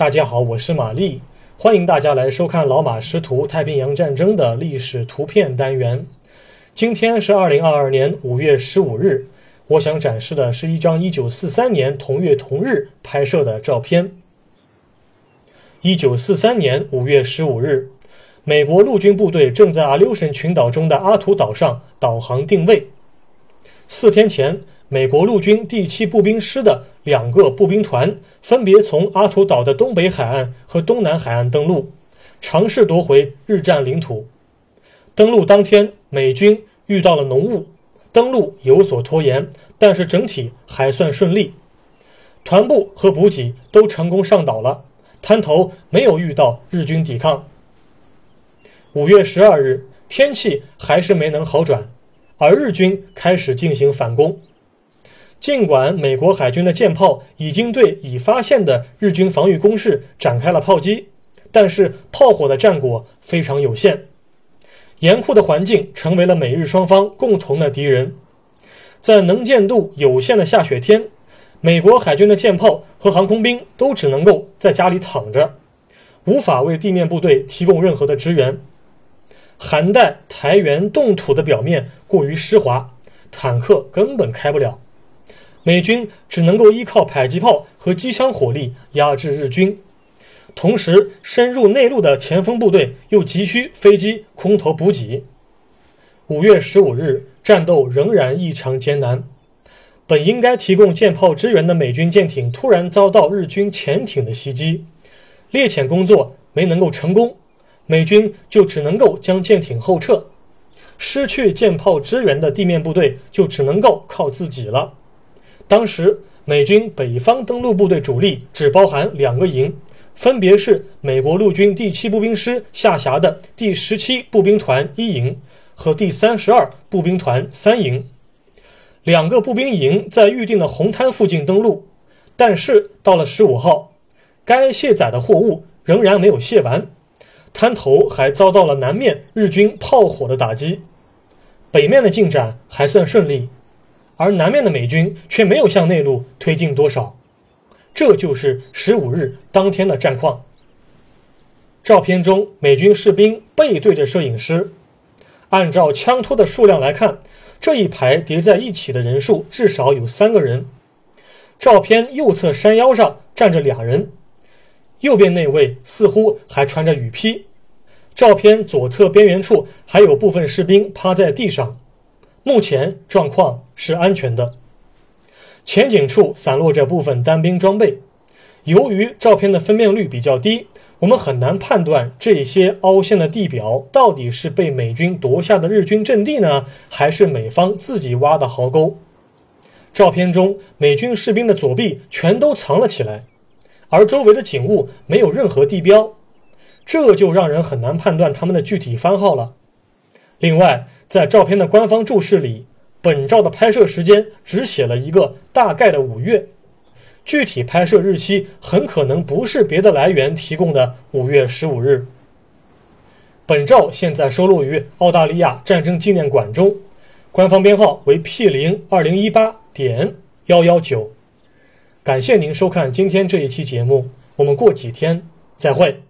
大家好，我是玛丽，欢迎大家来收看老马识图太平洋战争的历史图片单元。今天是二零二二年五月十五日，我想展示的是一张一九四三年同月同日拍摄的照片。一九四三年五月十五日，美国陆军部队正在阿留申群岛中的阿图岛上导航定位。四天前。美国陆军第七步兵师的两个步兵团分别从阿图岛的东北海岸和东南海岸登陆，尝试夺回日占领土。登陆当天，美军遇到了浓雾，登陆有所拖延，但是整体还算顺利。团部和补给都成功上岛了，滩头没有遇到日军抵抗。五月十二日，天气还是没能好转，而日军开始进行反攻。尽管美国海军的舰炮已经对已发现的日军防御工事展开了炮击，但是炮火的战果非常有限。严酷的环境成为了美日双方共同的敌人。在能见度有限的下雪天，美国海军的舰炮和航空兵都只能够在家里躺着，无法为地面部队提供任何的支援。寒带台原冻土的表面过于湿滑，坦克根本开不了。美军只能够依靠迫击炮和机枪火力压制日军，同时深入内陆的前锋部队又急需飞机、空投补给。五月十五日，战斗仍然异常艰难。本应该提供舰炮支援的美军舰艇突然遭到日军潜艇的袭击，猎潜工作没能够成功，美军就只能够将舰艇后撤。失去舰炮支援的地面部队就只能够靠自己了。当时，美军北方登陆部队主力只包含两个营，分别是美国陆军第七步兵师下辖的第十七步兵团一营和第三十二步兵团三营。两个步兵营在预定的红滩附近登陆，但是到了十五号，该卸载的货物仍然没有卸完，滩头还遭到了南面日军炮火的打击。北面的进展还算顺利。而南面的美军却没有向内陆推进多少，这就是十五日当天的战况。照片中，美军士兵背对着摄影师，按照枪托的数量来看，这一排叠在一起的人数至少有三个人。照片右侧山腰上站着俩人，右边那位似乎还穿着雨披。照片左侧边缘处还有部分士兵趴在地上。目前状况是安全的。前景处散落着部分单兵装备。由于照片的分辨率比较低，我们很难判断这些凹陷的地表到底是被美军夺下的日军阵地呢，还是美方自己挖的壕沟。照片中，美军士兵的左臂全都藏了起来，而周围的景物没有任何地标，这就让人很难判断他们的具体番号了。另外，在照片的官方注释里，本照的拍摄时间只写了一个大概的五月，具体拍摄日期很可能不是别的来源提供的五月十五日。本照现在收录于澳大利亚战争纪念馆中，官方编号为 P 零二零一八点幺幺九。感谢您收看今天这一期节目，我们过几天再会。